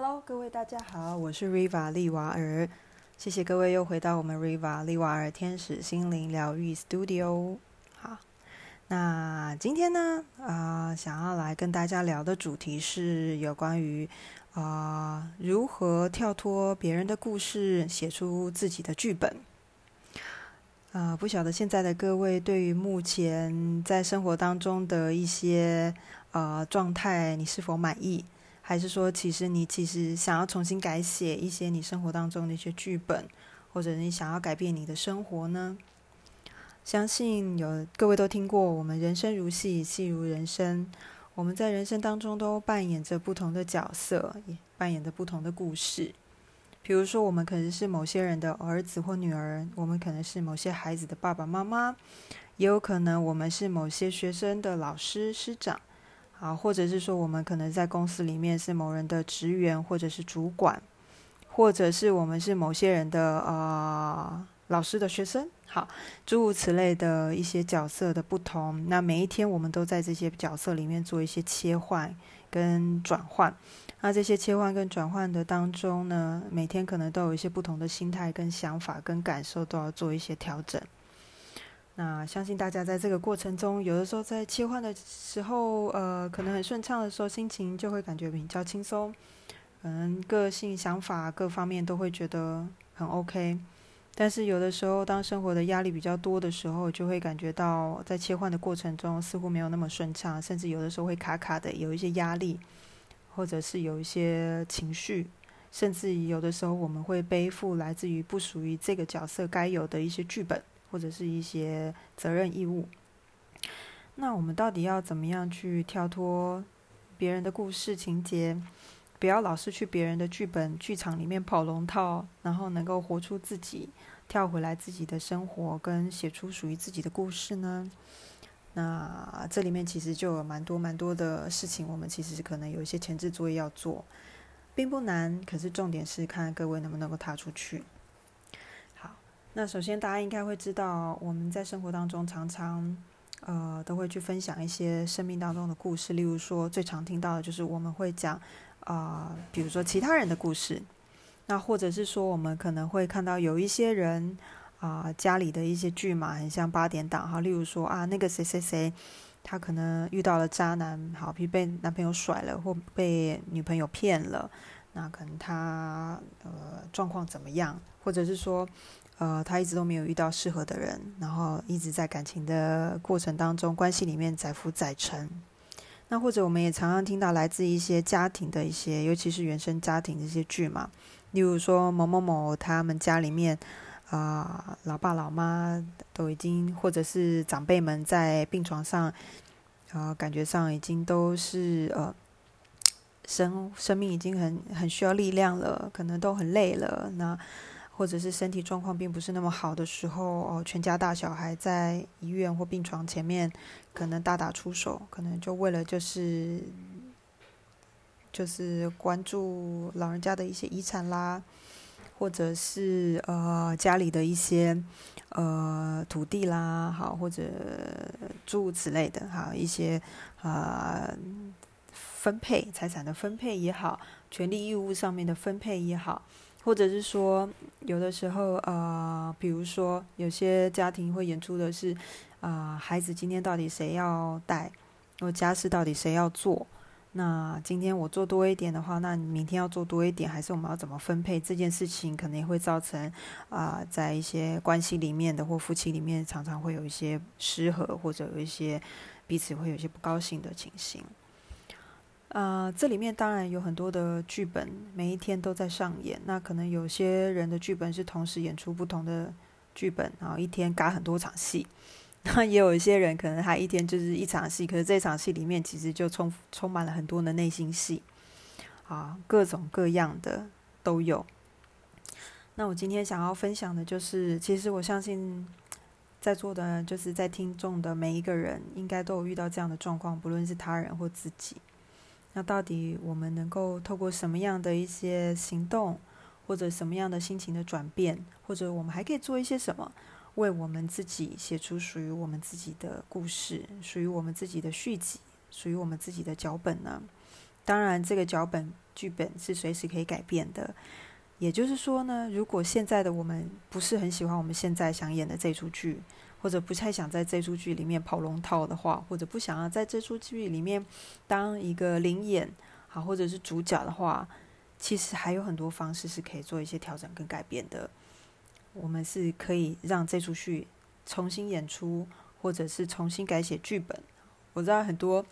Hello，各位大家好，我是 Riva 利瓦尔，谢谢各位又回到我们 Riva 利瓦尔天使心灵疗愈 Studio。好，那今天呢，啊，想要来跟大家聊的主题是有关于啊如何跳脱别人的故事，写出自己的剧本。啊，不晓得现在的各位对于目前在生活当中的一些呃状态，你是否满意？还是说，其实你其实想要重新改写一些你生活当中的一些剧本，或者你想要改变你的生活呢？相信有各位都听过，我们人生如戏，戏如人生。我们在人生当中都扮演着不同的角色，也扮演着不同的故事。比如说，我们可能是某些人的儿子或女儿，我们可能是某些孩子的爸爸妈妈，也有可能我们是某些学生的老师师长。啊，或者是说，我们可能在公司里面是某人的职员，或者是主管，或者是我们是某些人的呃老师的学生，好，诸如此类的一些角色的不同。那每一天，我们都在这些角色里面做一些切换跟转换。那这些切换跟转换的当中呢，每天可能都有一些不同的心态、跟想法、跟感受，都要做一些调整。那相信大家在这个过程中，有的时候在切换的时候，呃，可能很顺畅的时候，心情就会感觉比较轻松，可能个性、想法各方面都会觉得很 OK。但是有的时候，当生活的压力比较多的时候，就会感觉到在切换的过程中似乎没有那么顺畅，甚至有的时候会卡卡的，有一些压力，或者是有一些情绪，甚至有的时候我们会背负来自于不属于这个角色该有的一些剧本。或者是一些责任义务，那我们到底要怎么样去跳脱别人的故事情节，不要老是去别人的剧本剧场里面跑龙套，然后能够活出自己，跳回来自己的生活，跟写出属于自己的故事呢？那这里面其实就有蛮多蛮多的事情，我们其实可能有一些前置作业要做，并不难，可是重点是看各位能不能够踏出去。那首先，大家应该会知道，我们在生活当中常常，呃，都会去分享一些生命当中的故事。例如说，最常听到的就是我们会讲，啊，比如说其他人的故事。那或者是说，我们可能会看到有一些人，啊，家里的一些剧嘛，很像八点档哈。例如说啊，那个谁谁谁，他可能遇到了渣男，好，比被男朋友甩了，或被女朋友骗了，那可能他呃状况怎么样？或者是说。呃，他一直都没有遇到适合的人，然后一直在感情的过程当中，关系里面载浮载沉。那或者我们也常常听到来自一些家庭的一些，尤其是原生家庭的一些剧嘛，例如说某某某他们家里面啊，老爸老妈都已经，或者是长辈们在病床上，啊，感觉上已经都是呃，生生命已经很很需要力量了，可能都很累了，那。或者是身体状况并不是那么好的时候，哦，全家大小还在医院或病床前面，可能大打出手，可能就为了就是就是关注老人家的一些遗产啦，或者是呃家里的一些呃土地啦，好或者诸如此类的哈一些啊分配财产的分配也好，权利义务上面的分配也好。或者是说，有的时候，呃，比如说，有些家庭会演出的是，啊，孩子今天到底谁要带，或家事到底谁要做？那今天我做多一点的话，那明天要做多一点，还是我们要怎么分配这件事情？可能也会造成啊，在一些关系里面的或夫妻里面，常常会有一些失和，或者有一些彼此会有一些不高兴的情形。啊，这里面当然有很多的剧本，每一天都在上演。那可能有些人的剧本是同时演出不同的剧本，然后一天嘎很多场戏。那也有一些人可能他一天就是一场戏，可是这场戏里面其实就充充满了很多的内心戏，啊，各种各样的都有。那我今天想要分享的就是，其实我相信在座的，就是在听众的每一个人，应该都有遇到这样的状况，不论是他人或自己。那到底我们能够透过什么样的一些行动，或者什么样的心情的转变，或者我们还可以做一些什么，为我们自己写出属于我们自己的故事，属于我们自己的续集，属于我们自己的脚本呢？当然，这个脚本剧本是随时可以改变的。也就是说呢，如果现在的我们不是很喜欢我们现在想演的这出剧，或者不太想在这出剧里面跑龙套的话，或者不想要在这出剧里面当一个灵演，好，或者是主角的话，其实还有很多方式是可以做一些调整跟改变的。我们是可以让这出剧重新演出，或者是重新改写剧本。我知道很多。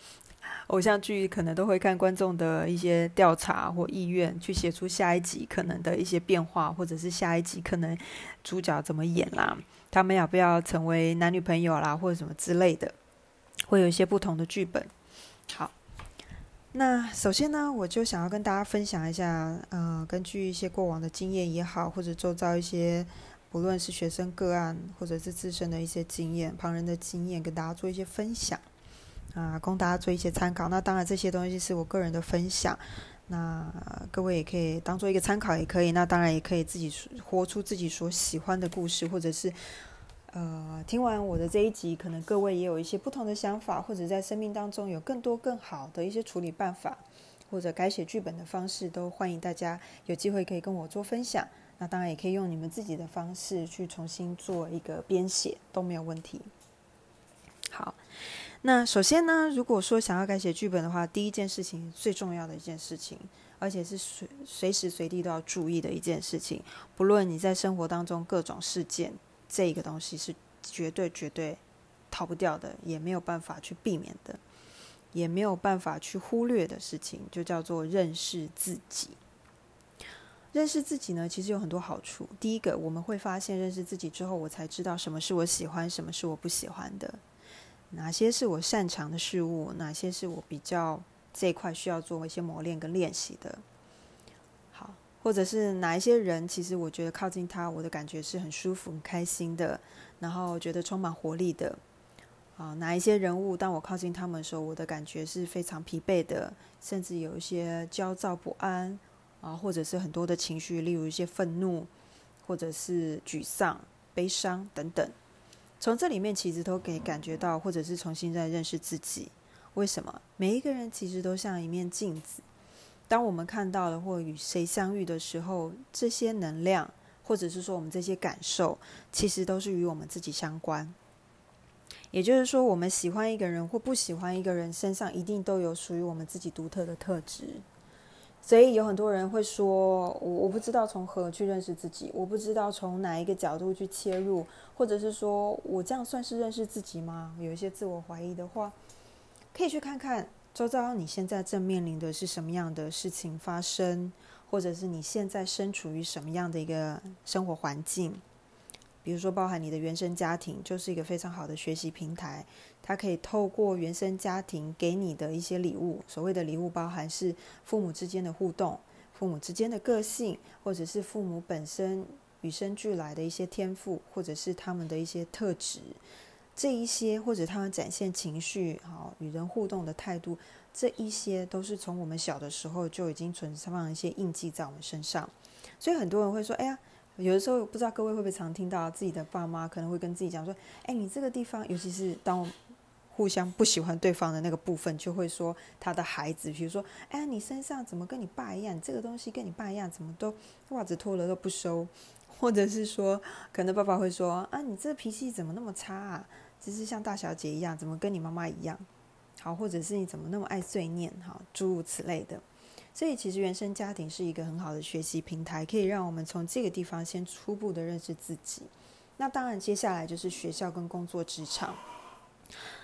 偶像剧可能都会看观众的一些调查或意愿，去写出下一集可能的一些变化，或者是下一集可能主角怎么演啦，他们要不要成为男女朋友啦，或者什么之类的，会有一些不同的剧本。好，那首先呢，我就想要跟大家分享一下，呃，根据一些过往的经验也好，或者周遭一些不论是学生个案，或者是自身的一些经验、旁人的经验，跟大家做一些分享。啊，供大家做一些参考。那当然，这些东西是我个人的分享，那各位也可以当做一个参考，也可以。那当然也可以自己活出自己所喜欢的故事，或者是呃，听完我的这一集，可能各位也有一些不同的想法，或者在生命当中有更多更好的一些处理办法，或者改写剧本的方式，都欢迎大家有机会可以跟我做分享。那当然也可以用你们自己的方式去重新做一个编写，都没有问题。好。那首先呢，如果说想要改写剧本的话，第一件事情最重要的一件事情，而且是随随时随地都要注意的一件事情，不论你在生活当中各种事件，这个东西是绝对绝对逃不掉的，也没有办法去避免的，也没有办法去忽略的事情，就叫做认识自己。认识自己呢，其实有很多好处。第一个，我们会发现认识自己之后，我才知道什么是我喜欢，什么是我不喜欢的。哪些是我擅长的事物？哪些是我比较这一块需要做一些磨练跟练习的？好，或者是哪一些人，其实我觉得靠近他，我的感觉是很舒服、很开心的，然后觉得充满活力的。啊，哪一些人物，当我靠近他们的时候，我的感觉是非常疲惫的，甚至有一些焦躁不安啊，或者是很多的情绪，例如一些愤怒，或者是沮丧、悲伤等等。从这里面其实都可以感觉到，或者是重新再认识自己。为什么？每一个人其实都像一面镜子。当我们看到了或与谁相遇的时候，这些能量，或者是说我们这些感受，其实都是与我们自己相关。也就是说，我们喜欢一个人或不喜欢一个人，身上一定都有属于我们自己独特的特质。所以有很多人会说，我我不知道从何去认识自己，我不知道从哪一个角度去切入，或者是说我这样算是认识自己吗？有一些自我怀疑的话，可以去看看周遭你现在正面临的是什么样的事情发生，或者是你现在身处于什么样的一个生活环境。比如说，包含你的原生家庭，就是一个非常好的学习平台。它可以透过原生家庭给你的一些礼物，所谓的礼物，包含是父母之间的互动、父母之间的个性，或者是父母本身与生俱来的一些天赋，或者是他们的一些特质。这一些，或者他们展现情绪、好与人互动的态度，这一些都是从我们小的时候就已经存放一些印记在我们身上。所以很多人会说：“哎呀。”有的时候不知道各位会不会常听到自己的爸妈可能会跟自己讲说：“哎，你这个地方，尤其是当互相不喜欢对方的那个部分，就会说他的孩子，比如说，哎，你身上怎么跟你爸一样？这个东西跟你爸一样，怎么都袜子脱了都不收？或者是说，可能爸爸会说：啊，你这脾气怎么那么差啊？只是像大小姐一样，怎么跟你妈妈一样？好，或者是你怎么那么爱碎念？哈，诸如此类的。”所以，其实原生家庭是一个很好的学习平台，可以让我们从这个地方先初步的认识自己。那当然，接下来就是学校跟工作职场。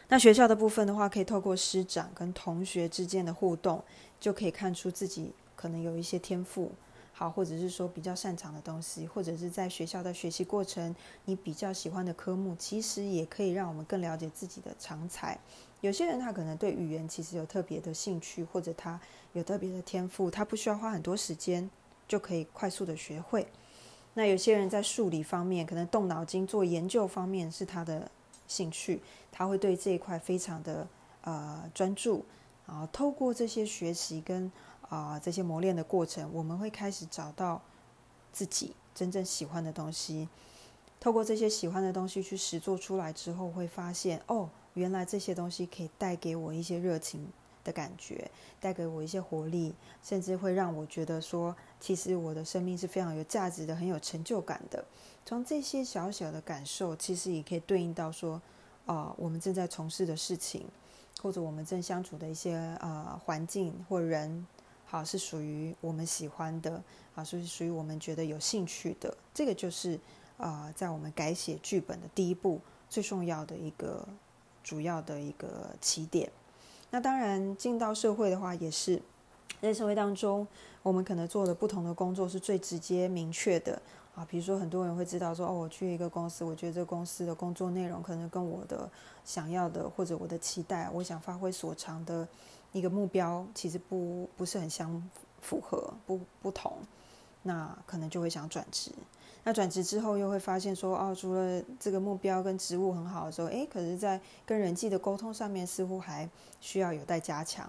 那学校的部分的话，可以透过师长跟同学之间的互动，就可以看出自己可能有一些天赋，好，或者是说比较擅长的东西，或者是在学校的学习过程，你比较喜欢的科目，其实也可以让我们更了解自己的长才。有些人他可能对语言其实有特别的兴趣，或者他有特别的天赋，他不需要花很多时间就可以快速的学会。那有些人在数理方面，可能动脑筋做研究方面是他的兴趣，他会对这一块非常的呃专注。然后透过这些学习跟啊这些磨练的过程，我们会开始找到自己真正喜欢的东西。透过这些喜欢的东西去实做出来之后，会发现哦。原来这些东西可以带给我一些热情，的感觉，带给我一些活力，甚至会让我觉得说，其实我的生命是非常有价值的，很有成就感的。从这些小小的感受，其实也可以对应到说，啊，我们正在从事的事情，或者我们正相处的一些呃环境或人，好是属于我们喜欢的，啊，是属于我们觉得有兴趣的。这个就是啊，在我们改写剧本的第一步，最重要的一个主要的一个起点。那当然，进到社会的话，也是在社会当中，我们可能做的不同的工作是最直接明确的。啊，比如说很多人会知道说，哦，我去一个公司，我觉得这个公司的工作内容可能跟我的想要的或者我的期待，我想发挥所长的一个目标，其实不不是很相符合，不不同，那可能就会想转职。那转职之后又会发现说，哦，除了这个目标跟职务很好的时候，诶，可是在跟人际的沟通上面似乎还需要有待加强。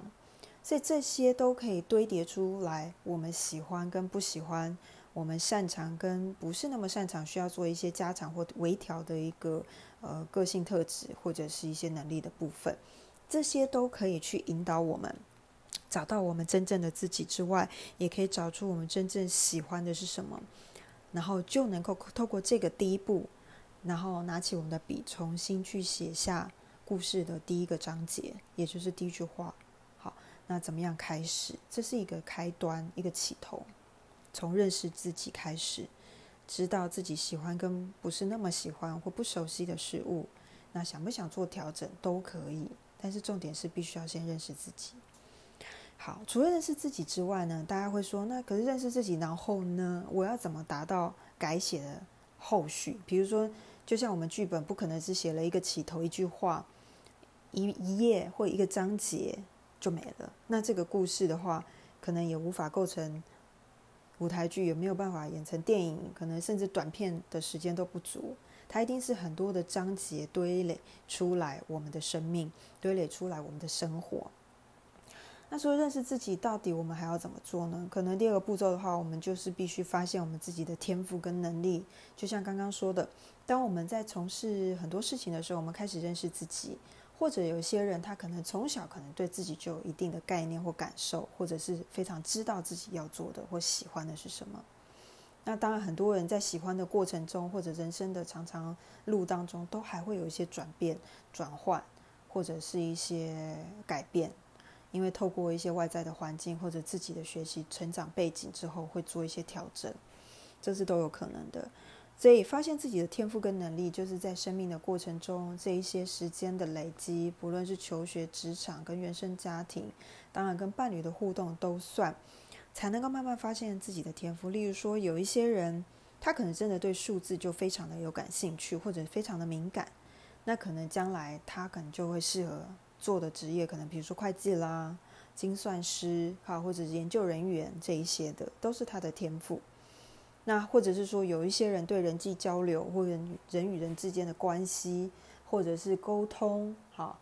所以这些都可以堆叠出来，我们喜欢跟不喜欢。我们擅长跟不是那么擅长，需要做一些加强或微调的一个呃个性特质或者是一些能力的部分，这些都可以去引导我们找到我们真正的自己之外，也可以找出我们真正喜欢的是什么，然后就能够透过这个第一步，然后拿起我们的笔，重新去写下故事的第一个章节，也就是第一句话。好，那怎么样开始？这是一个开端，一个起头。从认识自己开始，知道自己喜欢跟不是那么喜欢或不熟悉的事物，那想不想做调整都可以。但是重点是必须要先认识自己。好，除了认识自己之外呢，大家会说，那可是认识自己，然后呢，我要怎么达到改写的后续？比如说，就像我们剧本不可能只写了一个起头一句话，一一页或一个章节就没了。那这个故事的话，可能也无法构成。舞台剧也没有办法演成电影？可能甚至短片的时间都不足。它一定是很多的章节堆垒出来，我们的生命堆垒出来，我们的生活。那说认识自己，到底我们还要怎么做呢？可能第二个步骤的话，我们就是必须发现我们自己的天赋跟能力。就像刚刚说的，当我们在从事很多事情的时候，我们开始认识自己。或者有些人，他可能从小可能对自己就有一定的概念或感受，或者是非常知道自己要做的或喜欢的是什么。那当然，很多人在喜欢的过程中，或者人生的长长路当中，都还会有一些转变、转换，或者是一些改变，因为透过一些外在的环境或者自己的学习成长背景之后，会做一些调整，这是都有可能的。所以，发现自己的天赋跟能力，就是在生命的过程中，这一些时间的累积，不论是求学、职场、跟原生家庭，当然跟伴侣的互动都算，才能够慢慢发现自己的天赋。例如说，有一些人，他可能真的对数字就非常的有感兴趣，或者非常的敏感，那可能将来他可能就会适合做的职业，可能比如说会计啦、精算师，哈，或者研究人员这一些的，都是他的天赋。那或者是说，有一些人对人际交流或人人与人之间的关系，或者是沟通，哈，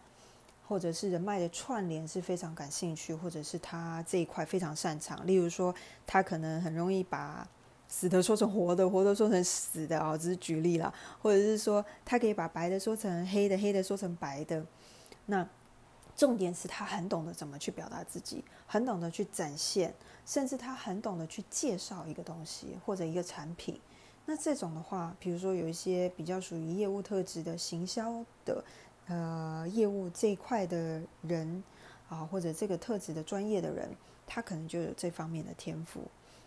或者是人脉的串联是非常感兴趣，或者是他这一块非常擅长。例如说，他可能很容易把死的说成活的，活的说成死的啊，只是举例了。或者是说，他可以把白的说成黑的，黑的说成白的。那重点是他很懂得怎么去表达自己，很懂得去展现，甚至他很懂得去介绍一个东西或者一个产品。那这种的话，比如说有一些比较属于业务特质的行销的，呃，业务这一块的人啊，或者这个特质的专业的人，他可能就有这方面的天赋。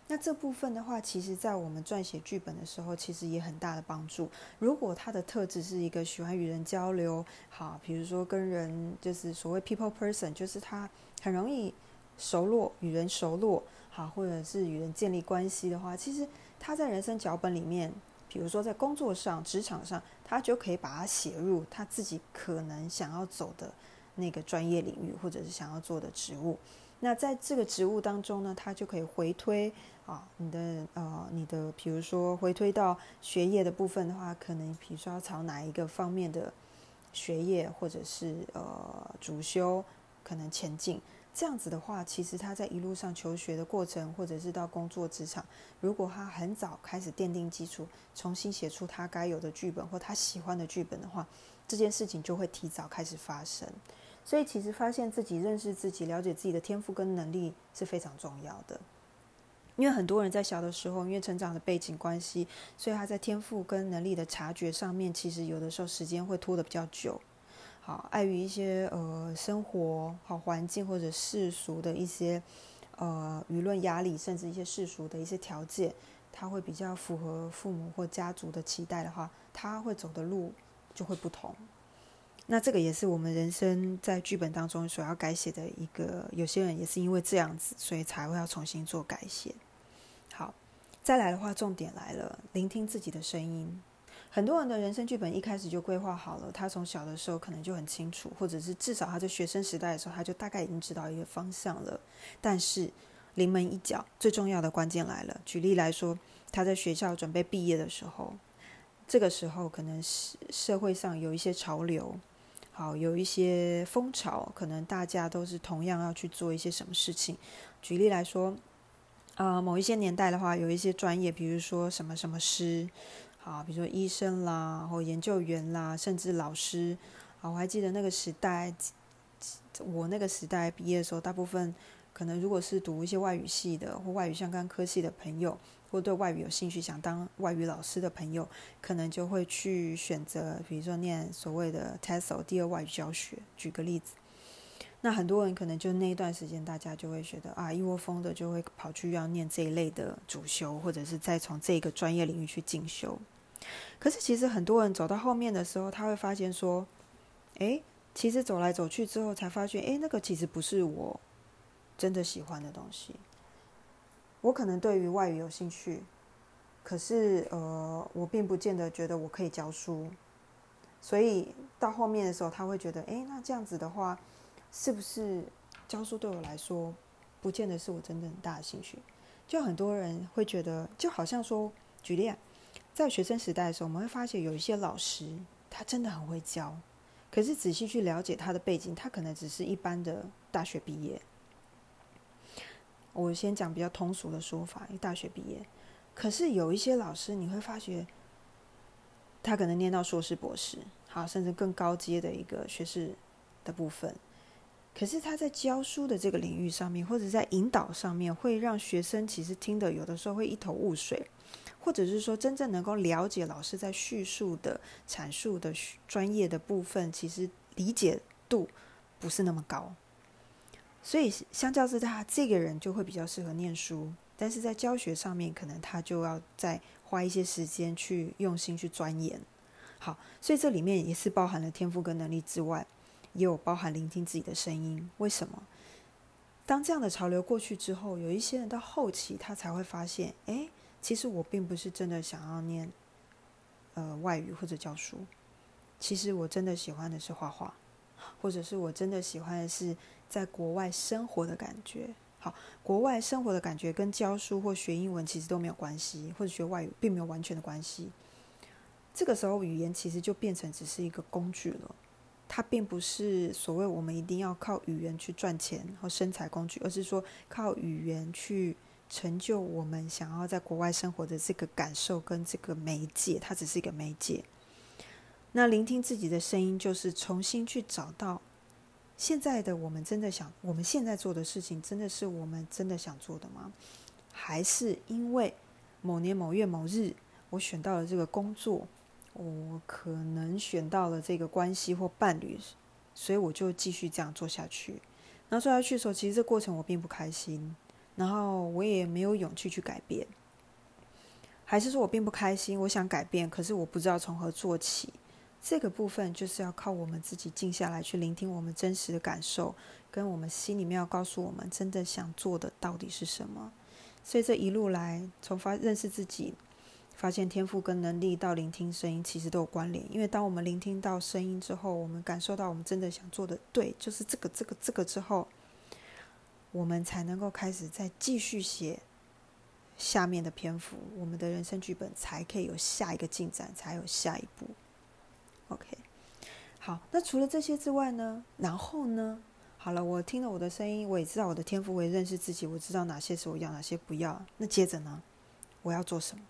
那这部分的话，其实在我们撰写剧本的时候，其实也很大的帮助。如果他的特质是一个喜欢与人交流，好，比如说跟人就是所谓 people person，就是他很容易熟络，与人熟络，好，或者是与人建立关系的话，其实他在人生脚本里面，比如说在工作上、职场上，他就可以把它写入他自己可能想要走的那个专业领域，或者是想要做的职务。那在这个职务当中呢，他就可以回推啊，你的呃，你的比如说回推到学业的部分的话，可能比如说朝哪一个方面的学业或者是呃主修可能前进，这样子的话，其实他在一路上求学的过程，或者是到工作职场，如果他很早开始奠定基础，重新写出他该有的剧本或他喜欢的剧本的话，这件事情就会提早开始发生。所以其实发现自己、认识自己、了解自己的天赋跟能力是非常重要的。因为很多人在小的时候，因为成长的背景关系，所以他在天赋跟能力的察觉上面，其实有的时候时间会拖得比较久。好，碍于一些呃生活好环境或者世俗的一些呃舆论压力，甚至一些世俗的一些条件，他会比较符合父母或家族的期待的话，他会走的路就会不同。那这个也是我们人生在剧本当中所要改写的一个，有些人也是因为这样子，所以才会要重新做改写。好，再来的话，重点来了，聆听自己的声音。很多人的人生剧本一开始就规划好了，他从小的时候可能就很清楚，或者是至少他在学生时代的时候，他就大概已经知道一个方向了。但是临门一脚，最重要的关键来了。举例来说，他在学校准备毕业的时候，这个时候可能是社会上有一些潮流，好有一些风潮，可能大家都是同样要去做一些什么事情。举例来说。啊，某一些年代的话，有一些专业，比如说什么什么师，啊，比如说医生啦，或研究员啦，甚至老师。啊，我还记得那个时代，我那个时代毕业的时候，大部分可能如果是读一些外语系的或外语相关科系的朋友，或对外语有兴趣想当外语老师的朋友，可能就会去选择，比如说念所谓的 TESOL 第二外语教学。举个例子。那很多人可能就那一段时间，大家就会觉得啊，一窝蜂的就会跑去要念这一类的主修，或者是再从这个专业领域去进修。可是其实很多人走到后面的时候，他会发现说，哎，其实走来走去之后，才发现，哎，那个其实不是我真的喜欢的东西。我可能对于外语有兴趣，可是呃，我并不见得觉得我可以教书。所以到后面的时候，他会觉得，哎，那这样子的话。是不是教书对我来说，不见得是我真的很大的兴趣？就很多人会觉得，就好像说，举例，在学生时代的时候，我们会发现有一些老师，他真的很会教，可是仔细去了解他的背景，他可能只是一般的大学毕业。我先讲比较通俗的说法，大学毕业。可是有一些老师，你会发觉，他可能念到硕士、博士，好，甚至更高阶的一个学士的部分。可是他在教书的这个领域上面，或者在引导上面，会让学生其实听的有的时候会一头雾水，或者是说真正能够了解老师在叙述的阐述的专业的部分，其实理解度不是那么高。所以相较之下，这个人就会比较适合念书，但是在教学上面，可能他就要再花一些时间去用心去钻研。好，所以这里面也是包含了天赋跟能力之外。也有包含聆听自己的声音。为什么？当这样的潮流过去之后，有一些人到后期，他才会发现，哎，其实我并不是真的想要念，呃，外语或者教书。其实我真的喜欢的是画画，或者是我真的喜欢的是在国外生活的感觉。好，国外生活的感觉跟教书或学英文其实都没有关系，或者学外语并没有完全的关系。这个时候，语言其实就变成只是一个工具了。它并不是所谓我们一定要靠语言去赚钱和生财工具，而是说靠语言去成就我们想要在国外生活的这个感受跟这个媒介，它只是一个媒介。那聆听自己的声音，就是重新去找到现在的我们真的想，我们现在做的事情，真的是我们真的想做的吗？还是因为某年某月某日，我选到了这个工作？我可能选到了这个关系或伴侣，所以我就继续这样做下去。那做下去的时候，其实这过程我并不开心，然后我也没有勇气去改变。还是说我并不开心，我想改变，可是我不知道从何做起。这个部分就是要靠我们自己静下来，去聆听我们真实的感受，跟我们心里面要告诉我们真的想做的到底是什么。所以这一路来，从发认识自己。发现天赋跟能力到聆听声音其实都有关联，因为当我们聆听到声音之后，我们感受到我们真的想做的对，就是这个这个这个之后，我们才能够开始再继续写下面的篇幅，我们的人生剧本才可以有下一个进展，才有下一步。OK，好，那除了这些之外呢？然后呢？好了，我听了我的声音，我也知道我的天赋，我也认识自己，我知道哪些是我要，哪些不要。那接着呢？我要做什么？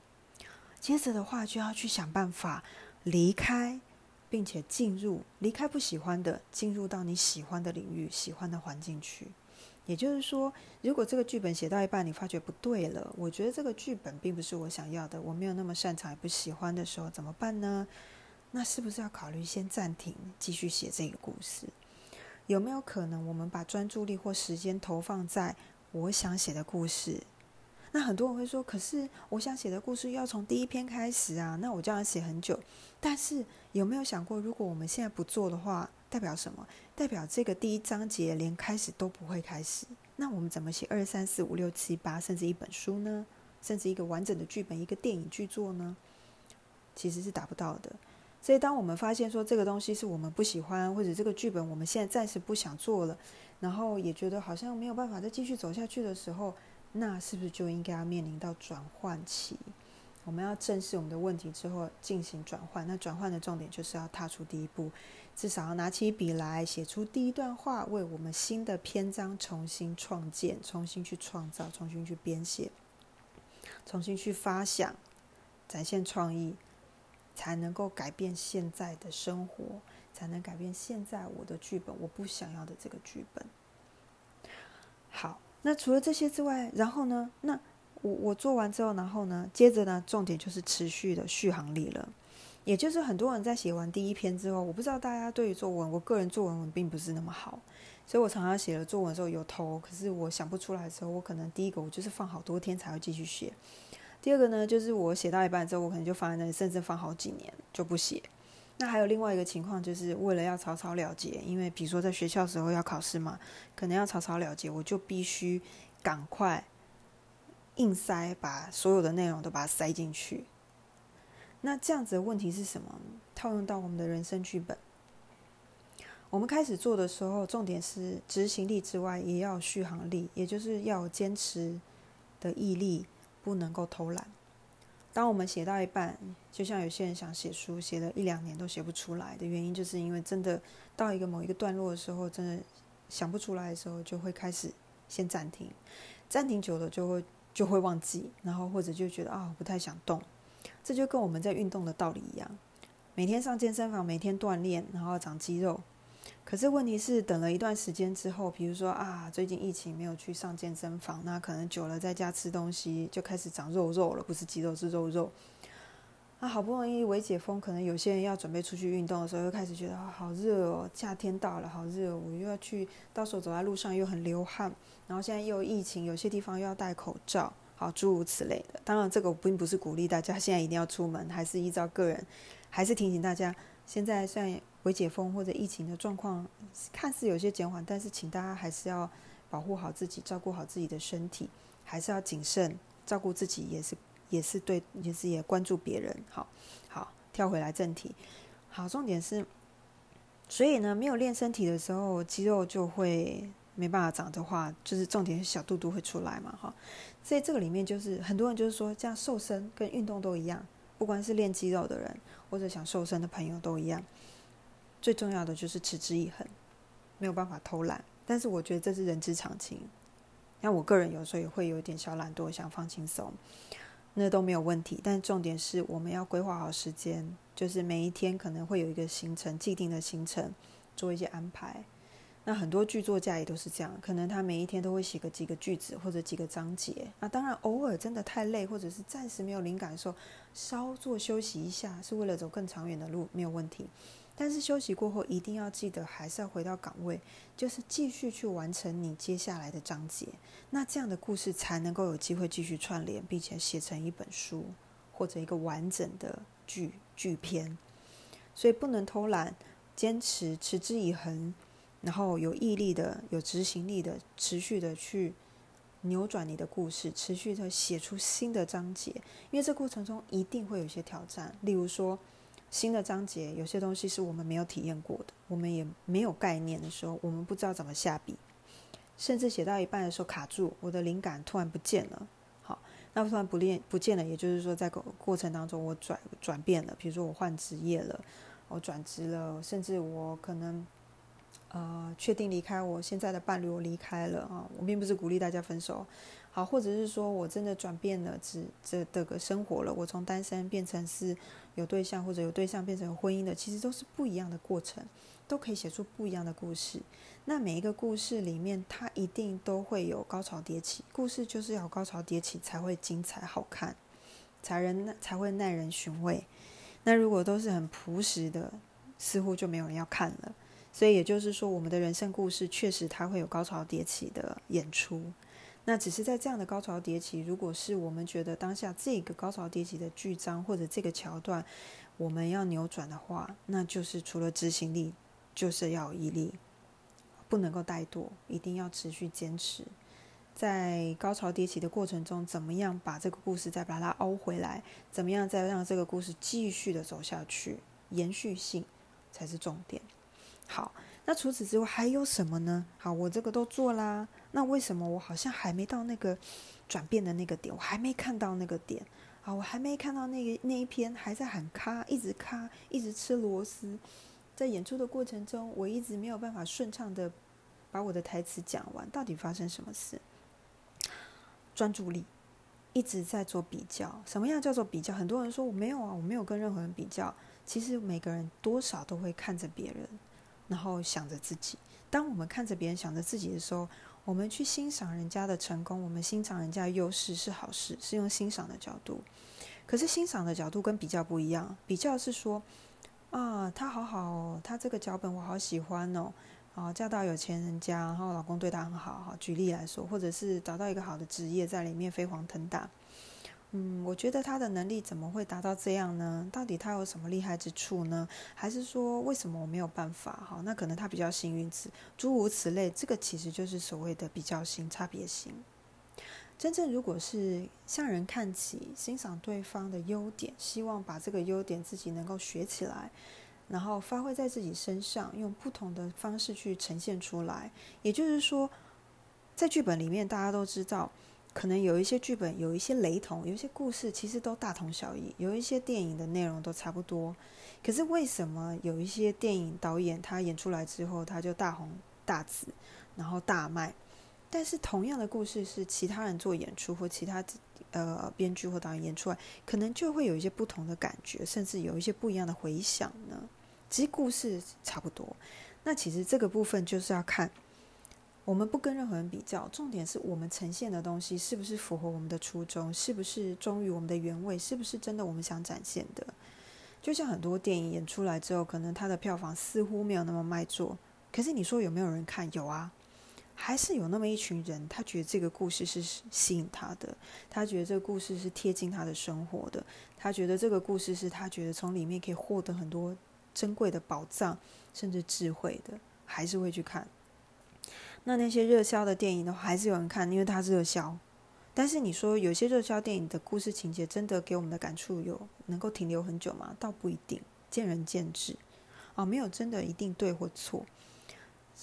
接着的话，就要去想办法离开并且进入离开不喜欢的，进入到你喜欢的领域、喜欢的环境去。也就是说，如果这个剧本写到一半，你发觉不对了，我觉得这个剧本并不是我想要的，我没有那么擅长也不喜欢的时候，怎么办呢？那是不是要考虑先暂停，继续写这个故事？有没有可能我们把专注力或时间投放在我想写的故事？那很多人会说，可是我想写的故事要从第一篇开始啊，那我就要写很久。但是有没有想过，如果我们现在不做的话，代表什么？代表这个第一章节连开始都不会开始。那我们怎么写二三四五六七八，甚至一本书呢？甚至一个完整的剧本，一个电影剧作呢？其实是达不到的。所以，当我们发现说这个东西是我们不喜欢，或者这个剧本我们现在暂时不想做了，然后也觉得好像没有办法再继续走下去的时候，那是不是就应该要面临到转换期？我们要正视我们的问题之后进行转换。那转换的重点就是要踏出第一步，至少要拿起笔来写出第一段话，为我们新的篇章重新创建、重新去创造、重新去编写、重新去发想、展现创意，才能够改变现在的生活，才能改变现在我的剧本我不想要的这个剧本。好。那除了这些之外，然后呢？那我我做完之后，然后呢？接着呢？重点就是持续的续航力了。也就是很多人在写完第一篇之后，我不知道大家对于作文，我个人作文并不是那么好，所以我常常写了作文的时候有头，可是我想不出来的时候，我可能第一个我就是放好多天才会继续写。第二个呢，就是我写到一半之后，我可能就放在那里，甚至放好几年就不写。那还有另外一个情况，就是为了要草草了结，因为比如说在学校时候要考试嘛，可能要草草了结，我就必须赶快硬塞，把所有的内容都把它塞进去。那这样子的问题是什么？套用到我们的人生剧本，我们开始做的时候，重点是执行力之外，也要续航力，也就是要坚持的毅力，不能够偷懒。当我们写到一半，就像有些人想写书，写了一两年都写不出来的原因，就是因为真的到一个某一个段落的时候，真的想不出来的时候，就会开始先暂停。暂停久了就会就会忘记，然后或者就觉得啊不太想动。这就跟我们在运动的道理一样，每天上健身房，每天锻炼，然后长肌肉。可是问题是，等了一段时间之后，比如说啊，最近疫情没有去上健身房，那可能久了在家吃东西就开始长肉肉了，不是肌肉是肉肉。啊，好不容易微解封，可能有些人要准备出去运动的时候，又开始觉得啊，好热哦，夏天到了，好热，我又要去，到时候走在路上又很流汗，然后现在又疫情，有些地方又要戴口罩，好，诸如此类的。当然，这个并不是鼓励大家现在一定要出门，还是依照个人，还是提醒大家，现在虽然。微解封或者疫情的状况看似有些减缓，但是请大家还是要保护好自己，照顾好自己的身体，还是要谨慎照顾自己，也是也是对，也是也关注别人。好，好，跳回来正题。好，重点是，所以呢，没有练身体的时候，肌肉就会没办法长的话，就是重点是小肚肚会出来嘛，哈。所以这个里面就是很多人就是说，这样瘦身跟运动都一样，不管是练肌肉的人或者想瘦身的朋友都一样。最重要的就是持之以恒，没有办法偷懒。但是我觉得这是人之常情。像我个人有时候也会有点小懒惰，想放轻松，那都没有问题。但重点是我们要规划好时间，就是每一天可能会有一个行程，既定的行程，做一些安排。那很多剧作家也都是这样，可能他每一天都会写个几个句子或者几个章节。那当然，偶尔真的太累，或者是暂时没有灵感的时候，稍作休息一下，是为了走更长远的路，没有问题。但是休息过后，一定要记得还是要回到岗位，就是继续去完成你接下来的章节。那这样的故事才能够有机会继续串联，并且写成一本书或者一个完整的剧剧篇。所以不能偷懒，坚持持之以恒，然后有毅力的、有执行力的，持续的去扭转你的故事，持续的写出新的章节。因为这过程中一定会有一些挑战，例如说。新的章节有些东西是我们没有体验过的，我们也没有概念的时候，我们不知道怎么下笔，甚至写到一半的时候卡住，我的灵感突然不见了。好，那突然不练不见了，也就是说在过过程当中我转转变了，比如说我换职业了，我转职了，甚至我可能呃确定离开我现在的伴侣，我离开了啊，我并不是鼓励大家分手。好，或者是说我真的转变了，只这这个生活了，我从单身变成是有对象，或者有对象变成有婚姻的，其实都是不一样的过程，都可以写出不一样的故事。那每一个故事里面，它一定都会有高潮迭起，故事就是要高潮迭起才会精彩好看，才人才会耐人寻味。那如果都是很朴实的，似乎就没有人要看了。所以也就是说，我们的人生故事确实它会有高潮迭起的演出。那只是在这样的高潮迭起，如果是我们觉得当下这个高潮迭起的剧章或者这个桥段，我们要扭转的话，那就是除了执行力，就是要毅力。不能够怠惰，一定要持续坚持。在高潮迭起的过程中，怎么样把这个故事再把它凹回来？怎么样再让这个故事继续的走下去？延续性才是重点。好，那除此之外还有什么呢？好，我这个都做啦。那为什么我好像还没到那个转变的那个点？我还没看到那个点啊！我还没看到那个那一篇还在喊咔，一直咔，一直吃螺丝。在演出的过程中，我一直没有办法顺畅的把我的台词讲完。到底发生什么事？专注力一直在做比较。什么样叫做比较？很多人说我没有啊，我没有跟任何人比较。其实每个人多少都会看着别人，然后想着自己。当我们看着别人想着自己的时候，我们去欣赏人家的成功，我们欣赏人家的优势是好事，是用欣赏的角度。可是欣赏的角度跟比较不一样。比较是说。啊，他好好哦，他这个脚本我好喜欢哦。啊，嫁到有钱人家，然后老公对她很好。哈，举例来说，或者是找到一个好的职业，在里面飞黄腾达。嗯，我觉得他的能力怎么会达到这样呢？到底他有什么厉害之处呢？还是说为什么我没有办法？哈，那可能他比较幸运，此诸如此类。这个其实就是所谓的比较性、差别性。真正如果是向人看齐，欣赏对方的优点，希望把这个优点自己能够学起来，然后发挥在自己身上，用不同的方式去呈现出来。也就是说，在剧本里面，大家都知道，可能有一些剧本有一些雷同，有一些故事其实都大同小异，有一些电影的内容都差不多。可是为什么有一些电影导演他演出来之后，他就大红大紫，然后大卖？但是同样的故事是其他人做演出或其他呃编剧或导演演出来，可能就会有一些不同的感觉，甚至有一些不一样的回响呢。其实故事差不多，那其实这个部分就是要看我们不跟任何人比较，重点是我们呈现的东西是不是符合我们的初衷，是不是忠于我们的原味，是不是真的我们想展现的。就像很多电影演出来之后，可能它的票房似乎没有那么卖座，可是你说有没有人看？有啊。还是有那么一群人，他觉得这个故事是吸引他的，他觉得这个故事是贴近他的生活的，他觉得这个故事是他觉得从里面可以获得很多珍贵的宝藏，甚至智慧的，还是会去看。那那些热销的电影的话，还是有人看，因为它热销。但是你说有些热销电影的故事情节，真的给我们的感触有能够停留很久吗？倒不一定，见仁见智。啊，没有真的一定对或错。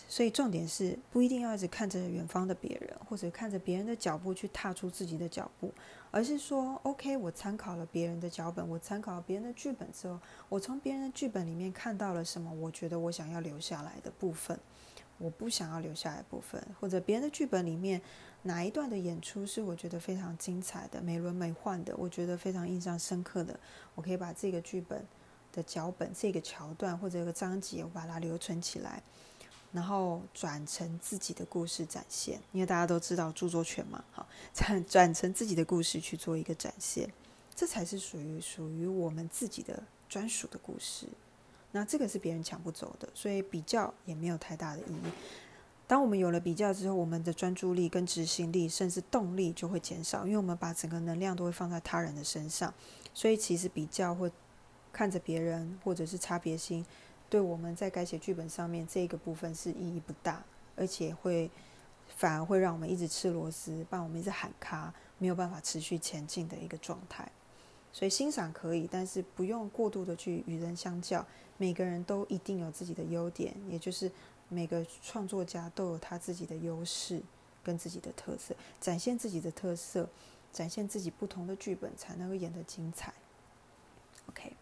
所以重点是不一定要一直看着远方的别人，或者看着别人的脚步去踏出自己的脚步，而是说，OK，我参考了别人的脚本，我参考了别人的剧本之后，我从别人的剧本里面看到了什么？我觉得我想要留下来的部分，我不想要留下来的部分，或者别人的剧本里面哪一段的演出是我觉得非常精彩的、美轮美奂的，我觉得非常印象深刻的，我可以把这个剧本的脚本、这个桥段或者一个章节，我把它留存起来。然后转成自己的故事展现，因为大家都知道著作权嘛，好，转转成自己的故事去做一个展现，这才是属于属于我们自己的专属的故事。那这个是别人抢不走的，所以比较也没有太大的意义。当我们有了比较之后，我们的专注力、跟执行力，甚至动力就会减少，因为我们把整个能量都会放在他人的身上，所以其实比较会看着别人，或者是差别心。对我们在改写剧本上面这个部分是意义不大，而且会反而会让我们一直吃螺丝，帮我们一直喊卡，没有办法持续前进的一个状态。所以欣赏可以，但是不用过度的去与人相较。每个人都一定有自己的优点，也就是每个创作家都有他自己的优势跟自己的特色，展现自己的特色，展现自己不同的剧本，才能够演得精彩。OK。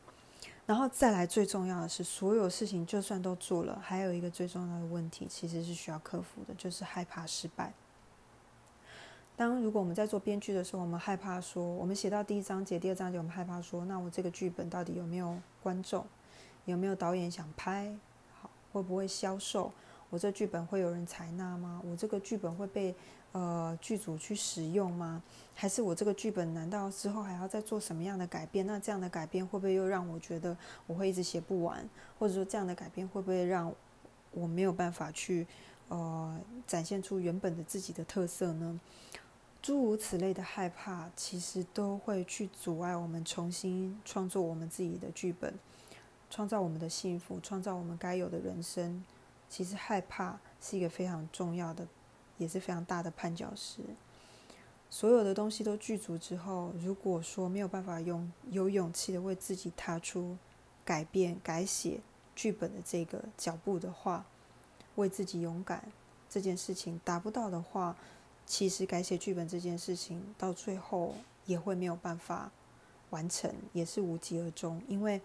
然后再来，最重要的是，所有事情就算都做了，还有一个最重要的问题，其实是需要克服的，就是害怕失败。当如果我们在做编剧的时候，我们害怕说，我们写到第一章节、第二章节，我们害怕说，那我这个剧本到底有没有观众，有没有导演想拍，好，会不会销售？我这剧本会有人采纳吗？我这个剧本会被呃剧组去使用吗？还是我这个剧本难道之后还要再做什么样的改变？那这样的改变会不会又让我觉得我会一直写不完？或者说这样的改变会不会让我没有办法去呃展现出原本的自己的特色呢？诸如此类的害怕，其实都会去阻碍我们重新创作我们自己的剧本，创造我们的幸福，创造我们该有的人生。其实害怕是一个非常重要的，也是非常大的绊脚石。所有的东西都具足之后，如果说没有办法用有勇气的为自己踏出改变、改写剧本的这个脚步的话，为自己勇敢这件事情达不到的话，其实改写剧本这件事情到最后也会没有办法完成，也是无疾而终，因为。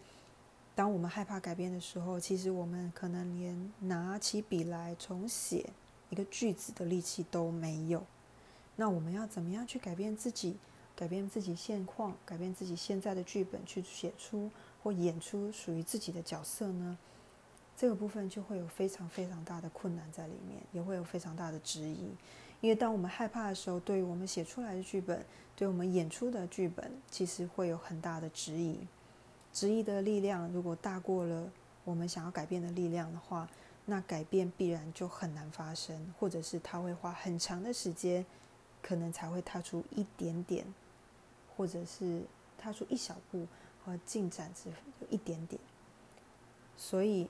当我们害怕改变的时候，其实我们可能连拿起笔来重写一个句子的力气都没有。那我们要怎么样去改变自己，改变自己现况，改变自己现在的剧本，去写出或演出属于自己的角色呢？这个部分就会有非常非常大的困难在里面，也会有非常大的质疑。因为当我们害怕的时候，对于我们写出来的剧本，对我们演出的剧本，其实会有很大的质疑。质疑的力量如果大过了我们想要改变的力量的话，那改变必然就很难发生，或者是他会花很长的时间，可能才会踏出一点点，或者是踏出一小步和进展只有一点点。所以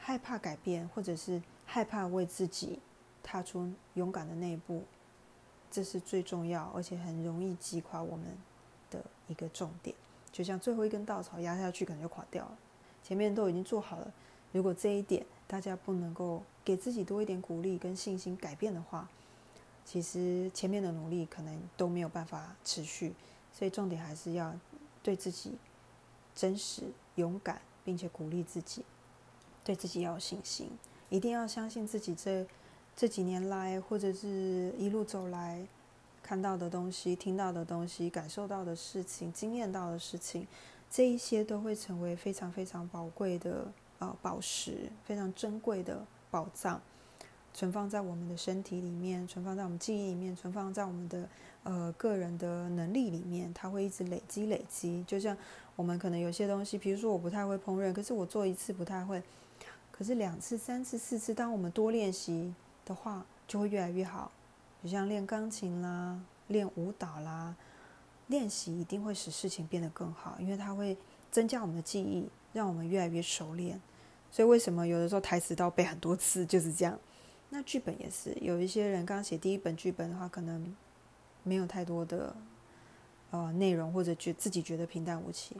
害怕改变，或者是害怕为自己踏出勇敢的那一步，这是最重要而且很容易击垮我们的一个重点。就像最后一根稻草压下去，可能就垮掉了。前面都已经做好了，如果这一点大家不能够给自己多一点鼓励跟信心改变的话，其实前面的努力可能都没有办法持续。所以重点还是要对自己真实、勇敢，并且鼓励自己，对自己要有信心，一定要相信自己。这这几年来，或者是一路走来。看到的东西、听到的东西、感受到的事情、经验到的事情，这一些都会成为非常非常宝贵的呃宝石，非常珍贵的宝藏，存放在我们的身体里面，存放在我们记忆里面，存放在我们的呃个人的能力里面，它会一直累积累积。就像我们可能有些东西，比如说我不太会烹饪，可是我做一次不太会，可是两次、三次、四次，当我们多练习的话，就会越来越好。就像练钢琴啦，练舞蹈啦，练习一定会使事情变得更好，因为它会增加我们的记忆，让我们越来越熟练。所以为什么有的时候台词都要背很多次，就是这样。那剧本也是，有一些人刚写第一本剧本的话，可能没有太多的呃内容，或者觉自己觉得平淡无奇，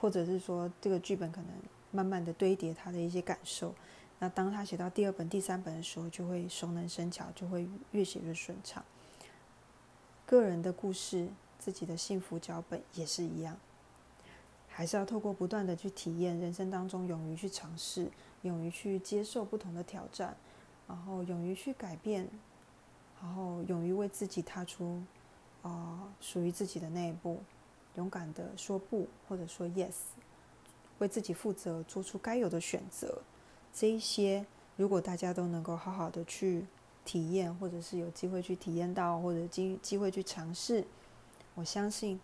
或者是说这个剧本可能慢慢的堆叠他的一些感受。那当他写到第二本、第三本的时候，就会熟能生巧，就会越写越顺畅。个人的故事、自己的幸福脚本也是一样，还是要透过不断的去体验，人生当中勇于去尝试，勇于去接受不同的挑战，然后勇于去改变，然后勇于为自己踏出啊属于自己的那一步，勇敢的说不或者说 yes，为自己负责，做出该有的选择。这一些，如果大家都能够好好的去体验，或者是有机会去体验到，或者机机会去尝试，我相信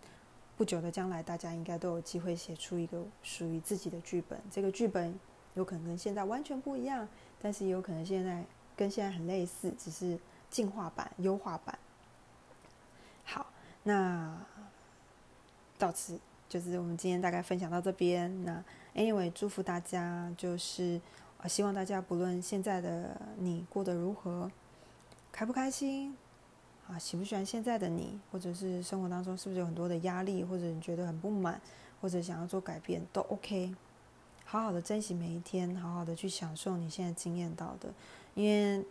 不久的将来，大家应该都有机会写出一个属于自己的剧本。这个剧本有可能跟现在完全不一样，但是也有可能现在跟现在很类似，只是进化版、优化版。好，那到此就是我们今天大概分享到这边。那 anyway，祝福大家就是。希望大家不论现在的你过得如何，开不开心，啊，喜不喜欢现在的你，或者是生活当中是不是有很多的压力，或者你觉得很不满，或者想要做改变，都 OK。好好的珍惜每一天，好好的去享受你现在经验到的。因为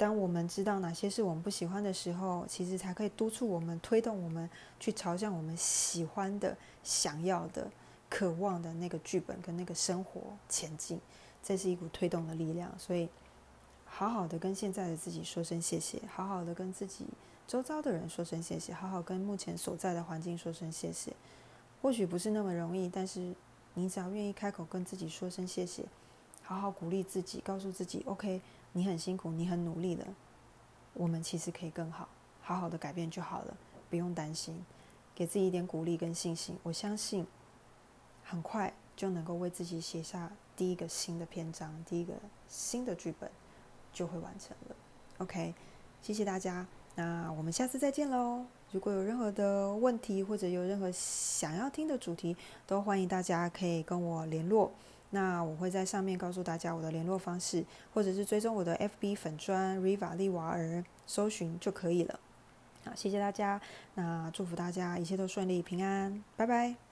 当我们知道哪些是我们不喜欢的时候，其实才可以督促我们、推动我们去朝向我们喜欢的、想要的、渴望的那个剧本跟那个生活前进。这是一股推动的力量，所以好好的跟现在的自己说声谢谢，好好的跟自己周遭的人说声谢谢，好好跟目前所在的环境说声谢谢。或许不是那么容易，但是你只要愿意开口跟自己说声谢谢，好好鼓励自己，告诉自己，OK，你很辛苦，你很努力的，我们其实可以更好，好好的改变就好了，不用担心，给自己一点鼓励跟信心，我相信很快就能够为自己写下第一个新的篇章，第一个新的剧本就会完成了。OK，谢谢大家，那我们下次再见喽。如果有任何的问题，或者有任何想要听的主题，都欢迎大家可以跟我联络。那我会在上面告诉大家我的联络方式，或者是追踪我的 FB 粉砖 Riva 利瓦尔，搜寻就可以了。好，谢谢大家，那祝福大家一切都顺利平安，拜拜。